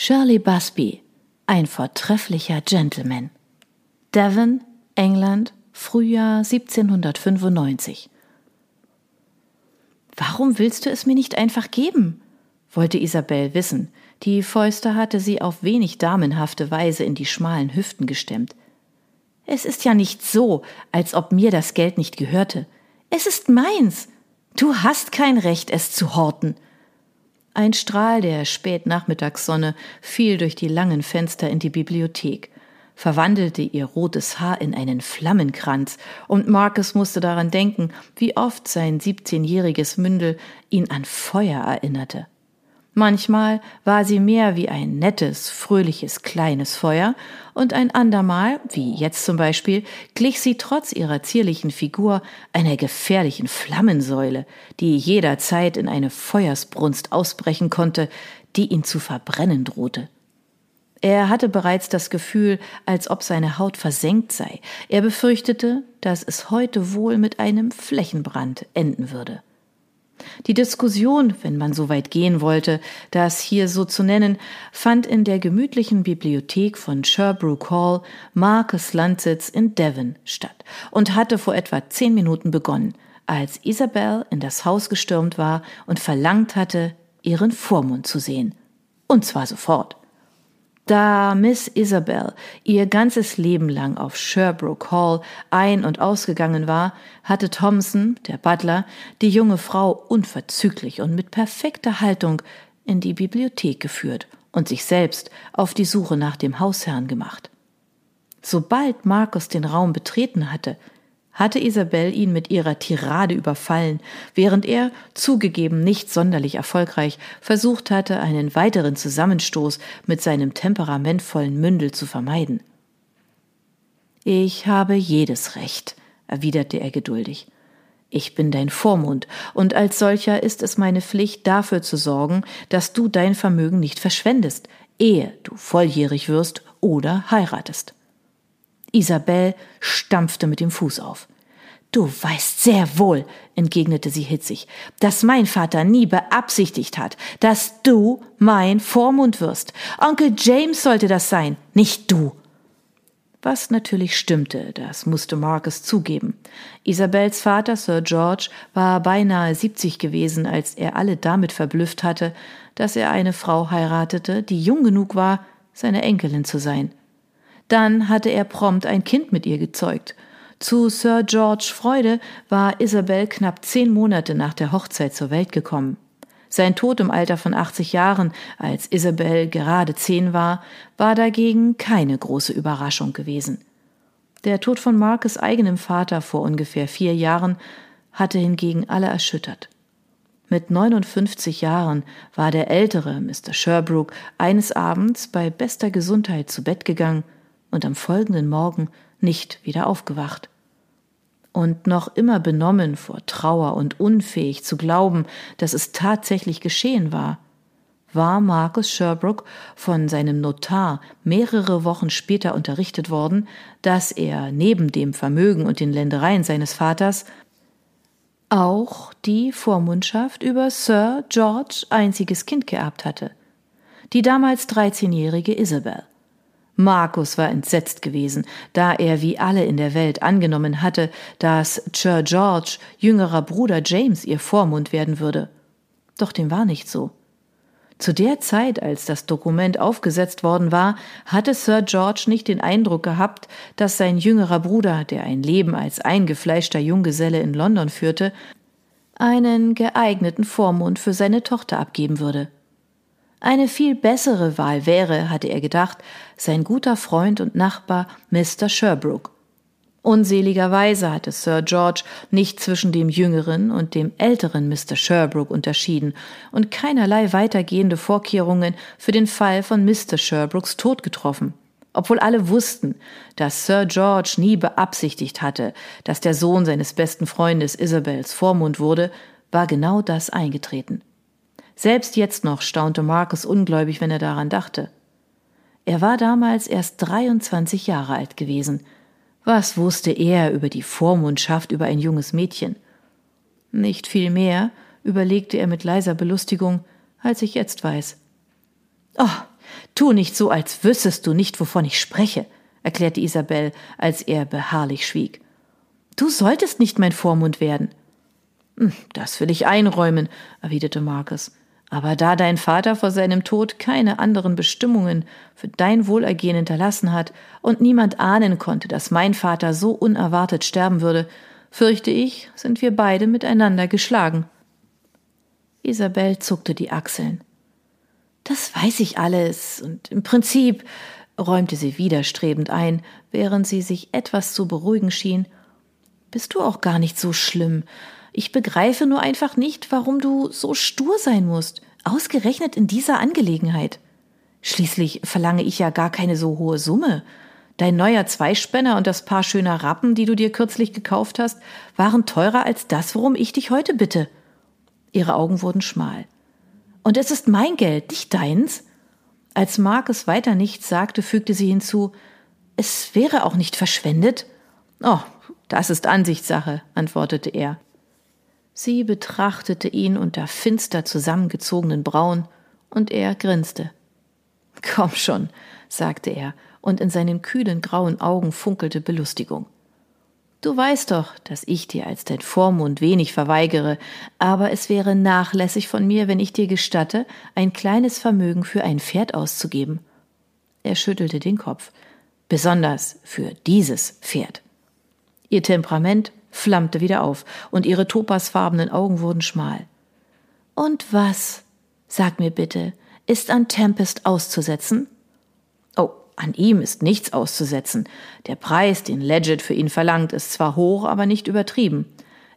Shirley Busby, ein vortrefflicher Gentleman. Devon, England, Frühjahr 1795. Warum willst du es mir nicht einfach geben? wollte Isabel wissen. Die Fäuste hatte sie auf wenig damenhafte Weise in die schmalen Hüften gestemmt. Es ist ja nicht so, als ob mir das Geld nicht gehörte. Es ist meins. Du hast kein Recht, es zu horten. Ein Strahl der Spätnachmittagssonne fiel durch die langen Fenster in die Bibliothek, verwandelte ihr rotes Haar in einen Flammenkranz, und Marcus musste daran denken, wie oft sein siebzehnjähriges Mündel ihn an Feuer erinnerte. Manchmal war sie mehr wie ein nettes, fröhliches, kleines Feuer, und ein andermal, wie jetzt zum Beispiel, glich sie trotz ihrer zierlichen Figur einer gefährlichen Flammensäule, die jederzeit in eine Feuersbrunst ausbrechen konnte, die ihn zu verbrennen drohte. Er hatte bereits das Gefühl, als ob seine Haut versenkt sei. Er befürchtete, dass es heute wohl mit einem Flächenbrand enden würde. Die Diskussion, wenn man so weit gehen wollte, das hier so zu nennen, fand in der gemütlichen Bibliothek von Sherbrooke Hall, Marcus Landsitz in Devon, statt und hatte vor etwa zehn Minuten begonnen, als Isabel in das Haus gestürmt war und verlangt hatte, ihren Vormund zu sehen. Und zwar sofort. Da Miss Isabel ihr ganzes Leben lang auf Sherbrooke Hall ein- und ausgegangen war, hatte Thompson, der Butler, die junge Frau unverzüglich und mit perfekter Haltung in die Bibliothek geführt und sich selbst auf die Suche nach dem Hausherrn gemacht. Sobald Markus den Raum betreten hatte, hatte Isabel ihn mit ihrer Tirade überfallen, während er, zugegeben nicht sonderlich erfolgreich, versucht hatte, einen weiteren Zusammenstoß mit seinem temperamentvollen Mündel zu vermeiden. Ich habe jedes Recht, erwiderte er geduldig. Ich bin dein Vormund, und als solcher ist es meine Pflicht, dafür zu sorgen, dass du dein Vermögen nicht verschwendest, ehe du volljährig wirst oder heiratest. Isabel stampfte mit dem Fuß auf. Du weißt sehr wohl, entgegnete sie hitzig, dass mein Vater nie beabsichtigt hat, dass du mein Vormund wirst. Onkel James sollte das sein, nicht du. Was natürlich stimmte, das musste Marcus zugeben. Isabels Vater, Sir George, war beinahe siebzig gewesen, als er alle damit verblüfft hatte, dass er eine Frau heiratete, die jung genug war, seine Enkelin zu sein. Dann hatte er prompt ein Kind mit ihr gezeugt. Zu Sir George Freude war Isabel knapp zehn Monate nach der Hochzeit zur Welt gekommen. Sein Tod im Alter von 80 Jahren, als Isabel gerade zehn war, war dagegen keine große Überraschung gewesen. Der Tod von Markes eigenem Vater vor ungefähr vier Jahren hatte hingegen alle erschüttert. Mit 59 Jahren war der ältere Mr. Sherbrooke eines Abends bei bester Gesundheit zu Bett gegangen und am folgenden Morgen nicht wieder aufgewacht. Und noch immer benommen vor Trauer und unfähig zu glauben, dass es tatsächlich geschehen war, war Marcus Sherbrooke von seinem Notar mehrere Wochen später unterrichtet worden, dass er neben dem Vermögen und den Ländereien seines Vaters auch die Vormundschaft über Sir George einziges Kind geerbt hatte, die damals 13-jährige Isabel. Markus war entsetzt gewesen, da er wie alle in der Welt angenommen hatte, dass Sir George jüngerer Bruder James ihr Vormund werden würde. Doch dem war nicht so. Zu der Zeit, als das Dokument aufgesetzt worden war, hatte Sir George nicht den Eindruck gehabt, dass sein jüngerer Bruder, der ein Leben als eingefleischter Junggeselle in London führte, einen geeigneten Vormund für seine Tochter abgeben würde. Eine viel bessere Wahl wäre, hatte er gedacht, sein guter Freund und Nachbar Mr. Sherbrooke. Unseligerweise hatte Sir George nicht zwischen dem jüngeren und dem älteren Mr. Sherbrooke unterschieden und keinerlei weitergehende Vorkehrungen für den Fall von Mr. Sherbrooks Tod getroffen. Obwohl alle wussten, dass Sir George nie beabsichtigt hatte, dass der Sohn seines besten Freundes Isabels Vormund wurde, war genau das eingetreten. Selbst jetzt noch staunte Marcus ungläubig, wenn er daran dachte. Er war damals erst 23 Jahre alt gewesen. Was wusste er über die Vormundschaft über ein junges Mädchen? Nicht viel mehr, überlegte er mit leiser Belustigung, als ich jetzt weiß. Oh, Tu nicht so, als wüsstest du nicht, wovon ich spreche, erklärte Isabel, als er beharrlich schwieg. Du solltest nicht mein Vormund werden. Hm, das will ich einräumen, erwiderte Marcus. Aber da dein Vater vor seinem Tod keine anderen Bestimmungen für dein Wohlergehen hinterlassen hat und niemand ahnen konnte, dass mein Vater so unerwartet sterben würde, fürchte ich, sind wir beide miteinander geschlagen. Isabel zuckte die Achseln. Das weiß ich alles, und im Prinzip, räumte sie widerstrebend ein, während sie sich etwas zu beruhigen schien, bist du auch gar nicht so schlimm. Ich begreife nur einfach nicht, warum du so stur sein musst, ausgerechnet in dieser Angelegenheit. Schließlich verlange ich ja gar keine so hohe Summe. Dein neuer Zweispänner und das paar schöner Rappen, die du dir kürzlich gekauft hast, waren teurer als das, worum ich dich heute bitte. Ihre Augen wurden schmal. Und es ist mein Geld, nicht deins? Als Marcus weiter nichts sagte, fügte sie hinzu, es wäre auch nicht verschwendet. Oh, das ist Ansichtssache, antwortete er. Sie betrachtete ihn unter finster zusammengezogenen Brauen, und er grinste. Komm schon, sagte er, und in seinen kühlen grauen Augen funkelte Belustigung. Du weißt doch, dass ich dir als dein Vormund wenig verweigere, aber es wäre nachlässig von mir, wenn ich dir gestatte, ein kleines Vermögen für ein Pferd auszugeben. Er schüttelte den Kopf. Besonders für dieses Pferd. Ihr Temperament flammte wieder auf, und ihre topasfarbenen Augen wurden schmal. Und was, sag mir bitte, ist an Tempest auszusetzen? Oh, an ihm ist nichts auszusetzen. Der Preis, den Legit für ihn verlangt, ist zwar hoch, aber nicht übertrieben.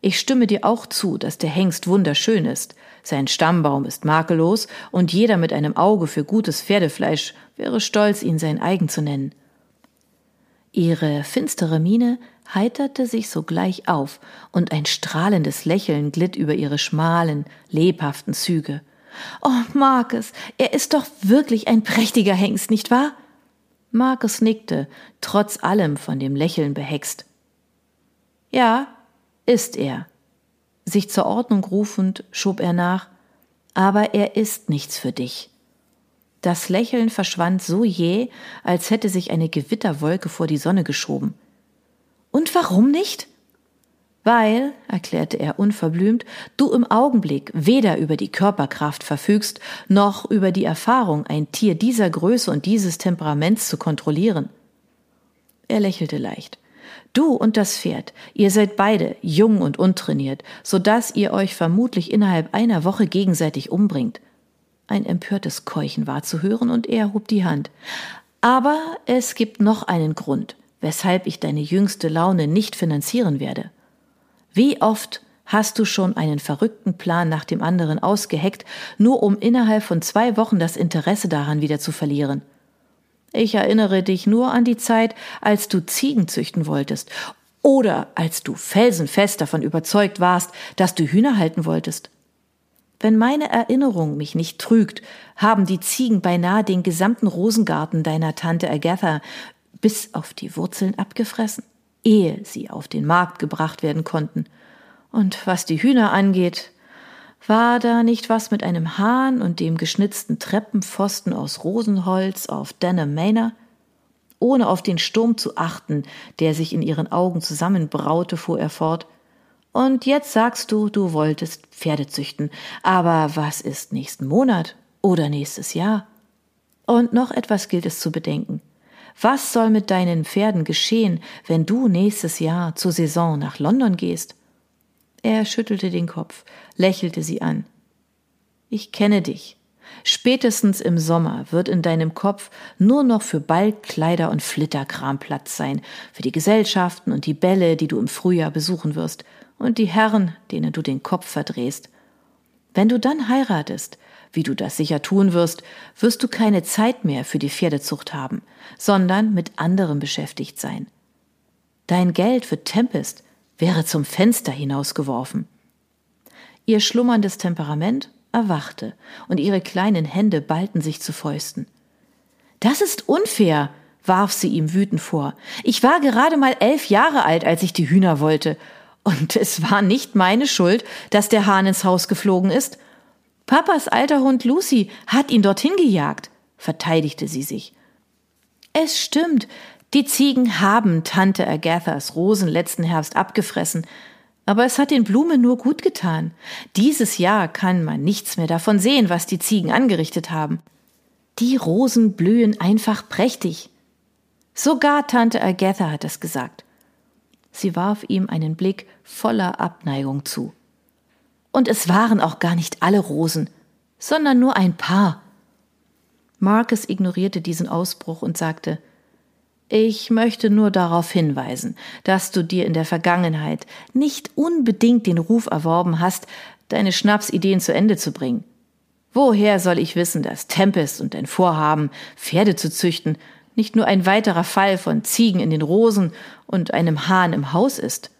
Ich stimme dir auch zu, dass der Hengst wunderschön ist. Sein Stammbaum ist makellos, und jeder mit einem Auge für gutes Pferdefleisch wäre stolz, ihn sein eigen zu nennen. Ihre finstere Miene heiterte sich sogleich auf, und ein strahlendes Lächeln glitt über ihre schmalen, lebhaften Züge. Oh, Marcus, er ist doch wirklich ein prächtiger Hengst, nicht wahr? Marcus nickte, trotz allem von dem Lächeln behext. Ja, ist er. Sich zur Ordnung rufend, schob er nach, aber er ist nichts für dich. Das Lächeln verschwand so jäh, als hätte sich eine Gewitterwolke vor die Sonne geschoben. Und warum nicht? Weil, erklärte er unverblümt, du im Augenblick weder über die Körperkraft verfügst, noch über die Erfahrung, ein Tier dieser Größe und dieses Temperaments zu kontrollieren. Er lächelte leicht. Du und das Pferd, ihr seid beide jung und untrainiert, so dass ihr euch vermutlich innerhalb einer Woche gegenseitig umbringt. Ein empörtes Keuchen war zu hören und er hob die Hand. Aber es gibt noch einen Grund weshalb ich deine jüngste Laune nicht finanzieren werde. Wie oft hast du schon einen verrückten Plan nach dem anderen ausgeheckt, nur um innerhalb von zwei Wochen das Interesse daran wieder zu verlieren? Ich erinnere dich nur an die Zeit, als du Ziegen züchten wolltest oder als du felsenfest davon überzeugt warst, dass du Hühner halten wolltest. Wenn meine Erinnerung mich nicht trügt, haben die Ziegen beinahe den gesamten Rosengarten deiner Tante Agatha bis auf die Wurzeln abgefressen, ehe sie auf den Markt gebracht werden konnten. Und was die Hühner angeht, war da nicht was mit einem Hahn und dem geschnitzten Treppenpfosten aus Rosenholz auf Denham Manor? Ohne auf den Sturm zu achten, der sich in ihren Augen zusammenbraute, fuhr er fort. Und jetzt sagst du, du wolltest Pferde züchten. Aber was ist nächsten Monat oder nächstes Jahr? Und noch etwas gilt es zu bedenken. Was soll mit deinen Pferden geschehen, wenn du nächstes Jahr zur Saison nach London gehst? Er schüttelte den Kopf, lächelte sie an. Ich kenne dich. Spätestens im Sommer wird in deinem Kopf nur noch für Ballkleider und Flitterkram Platz sein, für die Gesellschaften und die Bälle, die du im Frühjahr besuchen wirst, und die Herren, denen du den Kopf verdrehst. Wenn du dann heiratest, wie du das sicher tun wirst, wirst du keine Zeit mehr für die Pferdezucht haben, sondern mit anderem beschäftigt sein. Dein Geld für Tempest wäre zum Fenster hinausgeworfen. Ihr schlummerndes Temperament erwachte und ihre kleinen Hände ballten sich zu Fäusten. Das ist unfair, warf sie ihm wütend vor. Ich war gerade mal elf Jahre alt, als ich die Hühner wollte. Und es war nicht meine Schuld, dass der Hahn ins Haus geflogen ist. Papas alter Hund Lucy hat ihn dorthin gejagt. verteidigte sie sich. Es stimmt, die Ziegen haben Tante Agathas Rosen letzten Herbst abgefressen, aber es hat den Blumen nur gut getan. Dieses Jahr kann man nichts mehr davon sehen, was die Ziegen angerichtet haben. Die Rosen blühen einfach prächtig. Sogar Tante Agatha hat es gesagt. Sie warf ihm einen Blick voller Abneigung zu. Und es waren auch gar nicht alle Rosen, sondern nur ein paar. Marcus ignorierte diesen Ausbruch und sagte Ich möchte nur darauf hinweisen, dass du dir in der Vergangenheit nicht unbedingt den Ruf erworben hast, deine Schnapsideen zu Ende zu bringen. Woher soll ich wissen, dass Tempest und dein Vorhaben, Pferde zu züchten, nicht nur ein weiterer Fall von Ziegen in den Rosen und einem Hahn im Haus ist?